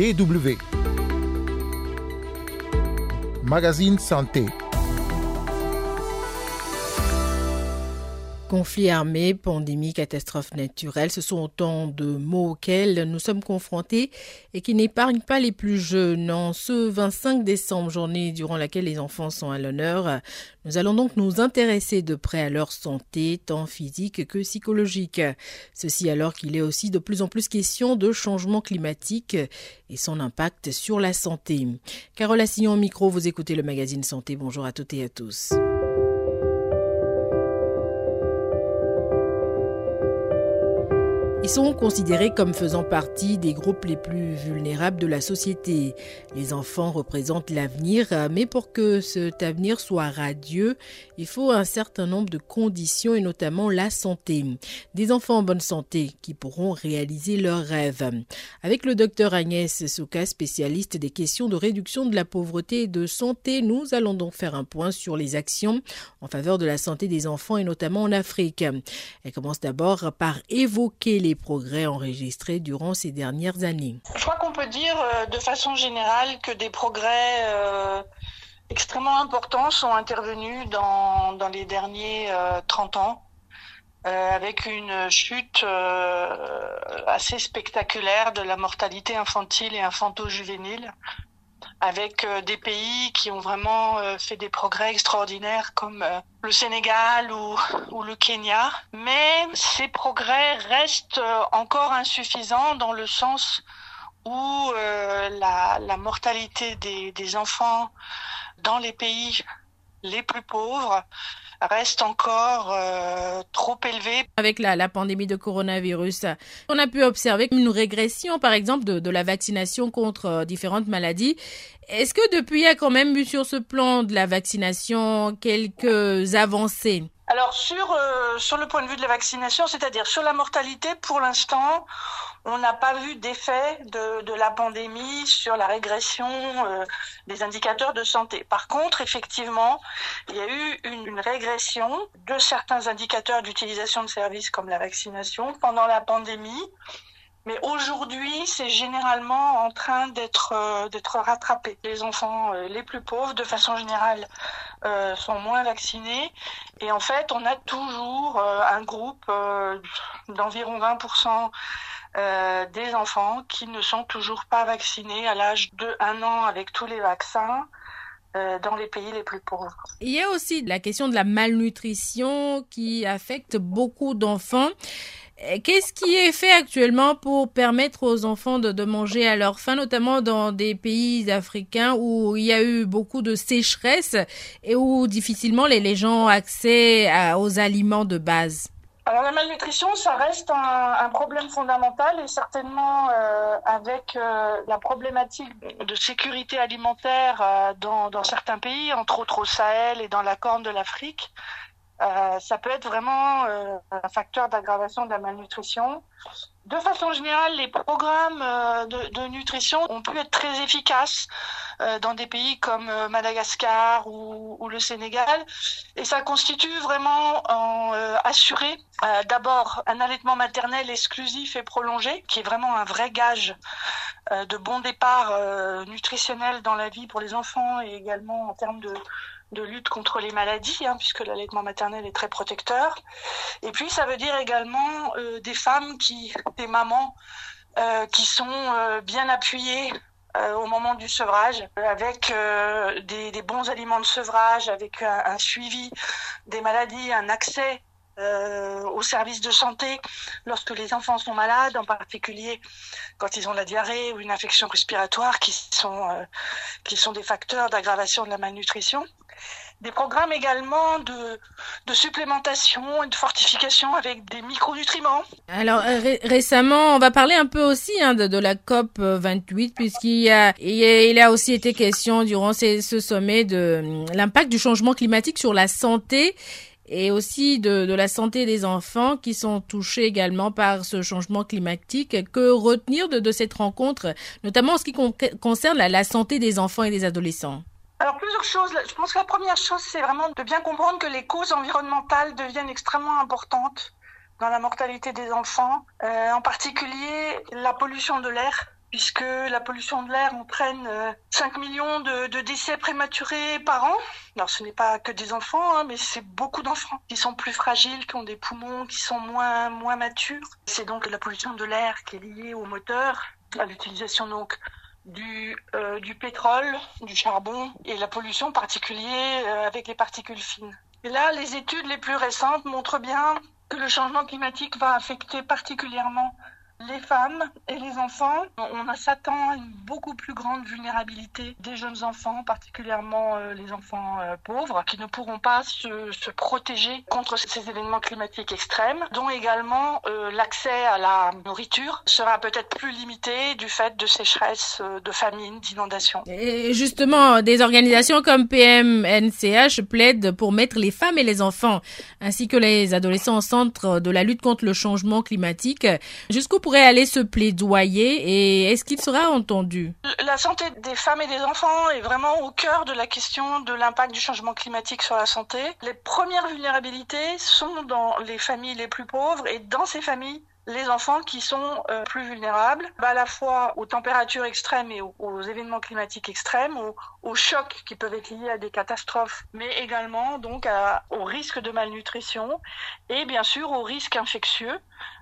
DW. Magazine Santé. Conflit armé, pandémie, catastrophe naturelle, ce sont autant de mots auxquels nous sommes confrontés et qui n'épargnent pas les plus jeunes. En ce 25 décembre, journée durant laquelle les enfants sont à l'honneur, nous allons donc nous intéresser de près à leur santé, tant physique que psychologique. Ceci alors qu'il est aussi de plus en plus question de changement climatique et son impact sur la santé. Carole Assignon au micro, vous écoutez le magazine Santé. Bonjour à toutes et à tous. Sont considérés comme faisant partie des groupes les plus vulnérables de la société. Les enfants représentent l'avenir, mais pour que cet avenir soit radieux, il faut un certain nombre de conditions et notamment la santé. Des enfants en bonne santé qui pourront réaliser leurs rêves. Avec le docteur Agnès Souka, spécialiste des questions de réduction de la pauvreté et de santé, nous allons donc faire un point sur les actions en faveur de la santé des enfants et notamment en Afrique. Elle commence d'abord par évoquer les progrès enregistrés durant ces dernières années. Je crois qu'on peut dire euh, de façon générale que des progrès euh, extrêmement importants sont intervenus dans, les derniers 30 euh, ans. avec une chute assez spectaculaire de la mortalité infantile et infanto-juvénile avec euh, des pays qui ont vraiment euh, fait des progrès extraordinaires comme euh, le Sénégal ou, le Kenya. Mais ces progrès restent encore insuffisants dans le sens où la, mortalité des enfants dans les pays les plus pauvres reste encore euh, trop élevé. Avec la, la, pandémie de coronavirus, on a pu observer une régression, par exemple, de, de la vaccination contre euh, différentes maladies. Est-ce que depuis, il y a quand même eu sur ce plan de la vaccination quelques avancées? Alors sur euh, sur le point de vue de la vaccination, c'est-à-dire sur la mortalité, pour l'instant, on n'a pas vu d'effet de, la pandémie sur la régression euh, des indicateurs de santé. Par contre, effectivement, il y a eu une, une régression de certains indicateurs d'utilisation de services comme la vaccination pendant la pandémie. Mais aujourd'hui, c'est généralement en train d'être euh, rattrapé. Les enfants euh, les plus pauvres, de façon générale, euh, sont moins vaccinés. Et en fait, on a toujours un groupe d'environ 20% des enfants qui ne sont toujours pas vaccinés à l'âge de 1 an avec tous les vaccins dans les pays les plus pauvres. Il y a aussi la question de la malnutrition qui affecte beaucoup d'enfants. Qu'est-ce qui est fait actuellement pour permettre aux enfants de, manger à leur faim, notamment dans des pays africains où il y a eu beaucoup de sécheresse et où difficilement les, gens ont accès aux aliments de base? Alors la malnutrition, ça reste un, problème fondamental et certainement euh, avec euh, la problématique de sécurité alimentaire euh, dans, certains pays, entre autres au Sahel et dans la Corne de l'Afrique, euh, ça peut être vraiment euh, un facteur d'aggravation de la malnutrition. De façon générale, les programmes euh, de, nutrition ont pu être très efficaces dans des pays comme Madagascar ou, ou, le Sénégal. Et ça constitue vraiment en assurer d'abord un allaitement maternel exclusif et prolongé, qui est vraiment un vrai gage de bon départ nutritionnel dans la vie pour les enfants et également en termes de de lutte contre les maladies, hein, puisque l'allaitement maternel est très protecteur. Et puis, ça veut dire également euh, des femmes des mamans, euh, qui sont euh, bien appuyées au moment du sevrage, avec des, bons aliments de sevrage, avec un, suivi des maladies, un accès aux services de santé lorsque les enfants sont malades, en particulier quand ils ont la diarrhée ou une infection respiratoire, qui sont, qui sont des facteurs d'aggravation de la malnutrition des programmes également de, de, supplémentation et de fortification avec des micronutriments. Alors euh, ré récemment, on va parler un peu aussi hein, de, de, la COP 28 puisqu'il y a, il, a, il a aussi été question durant ce sommet de hum, l'impact du changement climatique sur la santé et aussi de, de, la santé des enfants qui sont touchés également par ce changement climatique. Que retenir de, de cette rencontre, notamment en ce qui con concerne la santé des enfants et des adolescents? Alors plusieurs choses. Je pense que la première chose, c'est vraiment de bien comprendre que les causes environnementales deviennent extrêmement importantes dans la mortalité des enfants, euh, en particulier la pollution de l'air puisque la pollution de l'air entraîne 5 euh, millions de, décès prématurés par an. Alors ce n'est pas que des enfants, hein, mais c'est beaucoup d'enfants qui sont plus fragiles, qui ont des poumons qui sont moins, moins matures. C'est donc la pollution de l'air qui est liée au moteur, à l'utilisation donc du, euh, du pétrole, du charbon et la pollution particulière euh, avec les particules fines. Et là, les études les plus récentes montrent bien que le changement climatique va affecter particulièrement les femmes et les enfants. On s'attend à une beaucoup plus grande vulnérabilité des jeunes enfants, particulièrement euh, les enfants euh, pauvres, qui ne pourront pas se, se, protéger contre ces événements climatiques extrêmes, dont également euh, l'accès à la nourriture sera peut-être plus limité du fait de sécheresse, de famine, d'inondation. Et justement, des organisations comme PMNCH plaident pour mettre les femmes et les enfants, ainsi que les adolescents au centre de la lutte contre le changement climatique. Jusqu'au pourrait aller se plaidoyer et est-ce qu'il sera entendu? La santé des femmes et des enfants est vraiment au cœur de la question de l'impact du changement climatique sur la santé. Les premières vulnérabilités sont dans les familles les plus pauvres et dans ces familles, les enfants qui sont euh, plus vulnérables à la fois aux températures extrêmes et aux, événements climatiques extrêmes, aux, chocs qui peuvent être liés à des catastrophes, mais également donc au risque de malnutrition et bien sûr au risque infectieux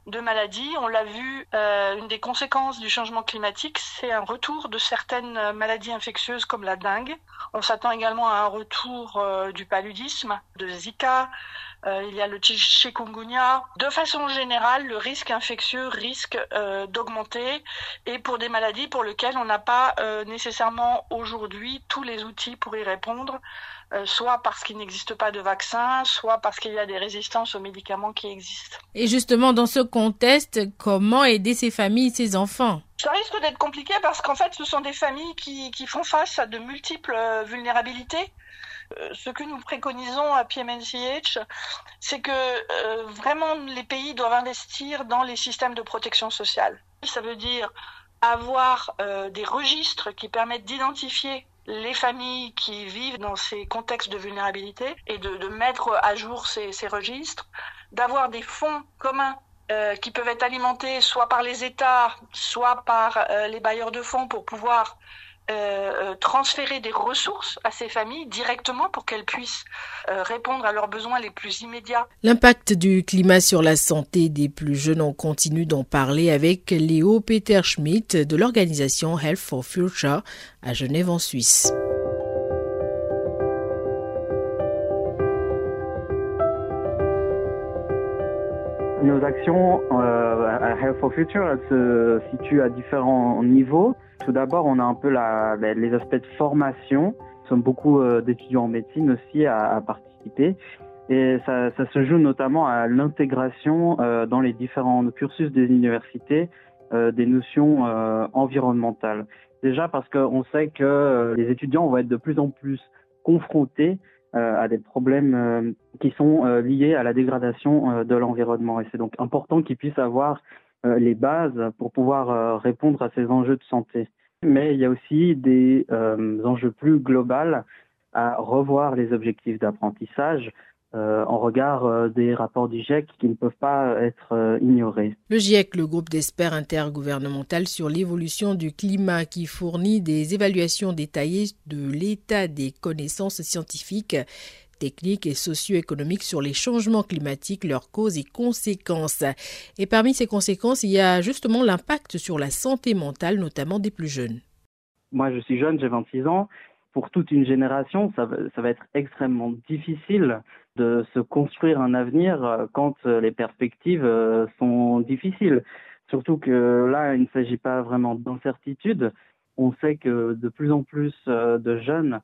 de maladies. On l'a vu, euh, une des conséquences du changement climatique, c'est un retour de certaines maladies infectieuses comme la dengue. On s'attend également à un retour euh, du paludisme, de Zika, euh, il y a le chikungunya. De façon générale, le risque infectieux risque euh, d'augmenter et pour des maladies pour lesquelles on n'a pas euh, nécessairement aujourd'hui tous les outils pour y répondre, soit parce qu'il n'existe pas de vaccin, soit parce qu'il y a des résistances aux médicaments qui existent. Et justement, dans ce contexte, comment aider ces familles, ces enfants? Ça risque d'être compliqué parce qu'en fait, ce sont des familles qui, qui font face à de multiples vulnérabilités. Euh, ce que nous préconisons à PMNCH, c'est que euh, vraiment les pays doivent investir dans les systèmes de protection sociale. Ça veut dire avoir euh, des registres qui permettent d'identifier les familles qui vivent dans ces contextes de vulnérabilité et de, mettre à jour ces, registres, d'avoir des fonds communs qui peuvent être alimentés soit par les États, soit par les bailleurs de fonds pour pouvoir euh, euh, transférer des ressources à ces familles directement pour qu'elles puissent euh, répondre à leurs besoins les plus immédiats. L'impact du climat sur la santé des plus jeunes, on continue d'en parler avec Léo Peter Schmidt de l'organisation Health for Future à Genève en Suisse. Nos actions à Health for Future se situent à différents niveaux. Tout d'abord, on a un peu ben, les aspects de formation. Nous sommes beaucoup euh, d'étudiants en médecine aussi à, participer. Et ça, se joue notamment à l'intégration euh, dans les différents cursus des universités euh, des notions environnementales. Déjà parce qu'on sait que les étudiants vont être de plus en plus confrontés à des problèmes qui sont liés à la dégradation de l'environnement. Et c'est donc important qu'ils puissent avoir les bases pour pouvoir répondre à ces enjeux de santé mais il y a aussi des euh, enjeux plus globaux à revoir les objectifs d'apprentissage euh, en regard euh, des rapports du GIEC qui ne peuvent pas être ignorés. Le GIEC, le groupe d'experts intergouvernemental sur l'évolution du climat qui fournit des évaluations détaillées de l'état des connaissances scientifiques techniques et socio-économiques sur les changements climatiques, leurs causes et conséquences. Et parmi ces conséquences, il y a justement l'impact sur la santé mentale, notamment des plus jeunes. Moi, je suis jeune, j'ai 26 ans. Pour toute une génération, ça va, être extrêmement difficile de se construire un avenir euh, quand euh, les perspectives euh, sont difficiles. Surtout que là, il ne s'agit pas vraiment d'incertitude. On sait que de plus en plus de jeunes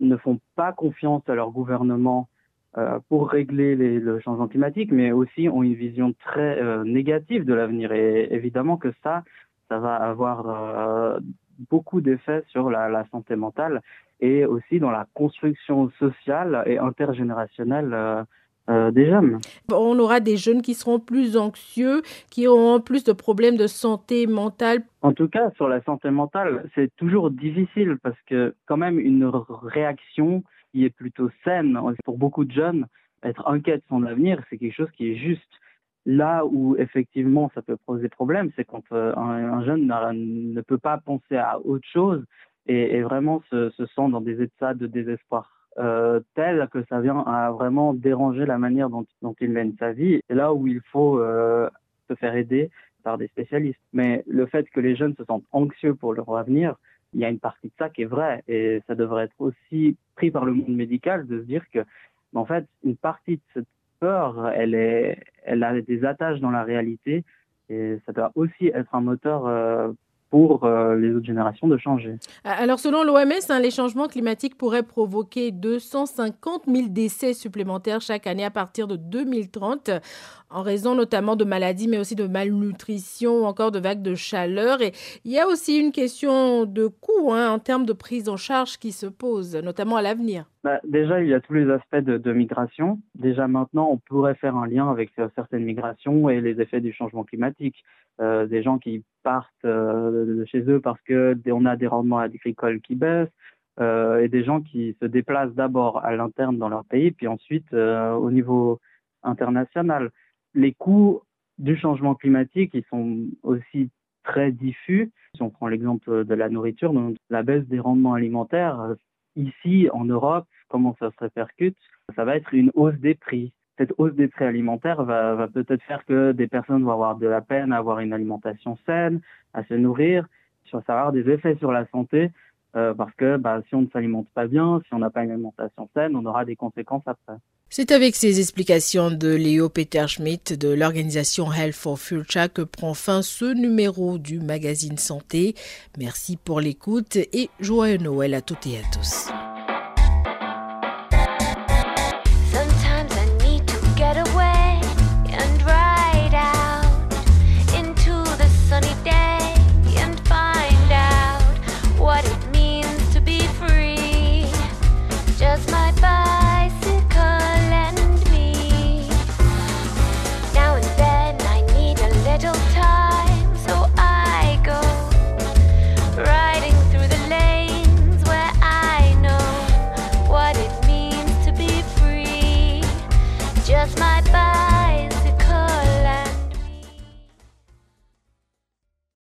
ne font pas confiance à leur gouvernement euh, pour régler le changement climatique, mais aussi ont une vision très euh, négative de l'avenir. Et évidemment que ça, ça va avoir beaucoup d'effets sur la, santé mentale et aussi dans la construction sociale et intergénérationnelle euh, des jeunes. On aura des jeunes qui seront plus anxieux, qui auront plus de problèmes de santé mentale. En tout cas, sur la santé mentale, c'est toujours difficile parce que quand même une réaction qui est plutôt saine pour beaucoup de jeunes, être inquiet de son avenir, c'est quelque chose qui est juste. Là où effectivement ça peut poser problème, c'est quand un, jeune ne peut pas penser à autre chose et, vraiment se, sent dans des états de désespoir euh, tel que ça vient à vraiment déranger la manière dont, il mène sa vie. Là où il faut euh, se faire aider par des spécialistes. Mais le fait que les jeunes se sentent anxieux pour leur avenir, il y a une partie de ça qui est vraie et ça devrait être aussi pris par le monde médical de se dire que, en fait, une partie de cette peur, elle est, elle a des attaches dans la réalité et ça doit aussi être un moteur euh, pour euh, les autres générations de changer. Alors selon l'OMS, hein, les changements climatiques pourraient provoquer 250 000 décès supplémentaires chaque année à partir de 2030, en raison notamment de maladies, mais aussi de malnutrition, ou encore de vagues de chaleur. Et il y a aussi une question de coût hein, en termes de prise en charge qui se pose, notamment à l'avenir. Bah, déjà, il y a tous les aspects de, migration. Déjà maintenant, on pourrait faire un lien avec euh, certaines migrations et les effets du changement climatique. Euh, des gens qui partent euh, de chez eux parce que on a des rendements agricoles qui baissent, et des gens qui se déplacent d'abord à l'interne dans leur pays, puis ensuite au niveau international. Les coûts du changement climatique, ils sont aussi très diffus. Si on prend l'exemple de la nourriture, donc la baisse des rendements alimentaires, ici en Europe, comment ça se répercute Ça va être une hausse des prix. Cette hausse des prix alimentaires va, peut-être faire que des personnes vont avoir de la peine à avoir une alimentation saine, à se nourrir. Ça va avoir des effets sur la santé euh, parce que bah, si on ne s'alimente pas bien, si on n'a pas une alimentation saine, on aura des conséquences après. C'est avec ces explications de Léo Peter Schmidt de l'organisation Health for Future que prend fin ce numéro du magazine Santé. Merci pour l'écoute et joyeux Noël à toutes et à tous.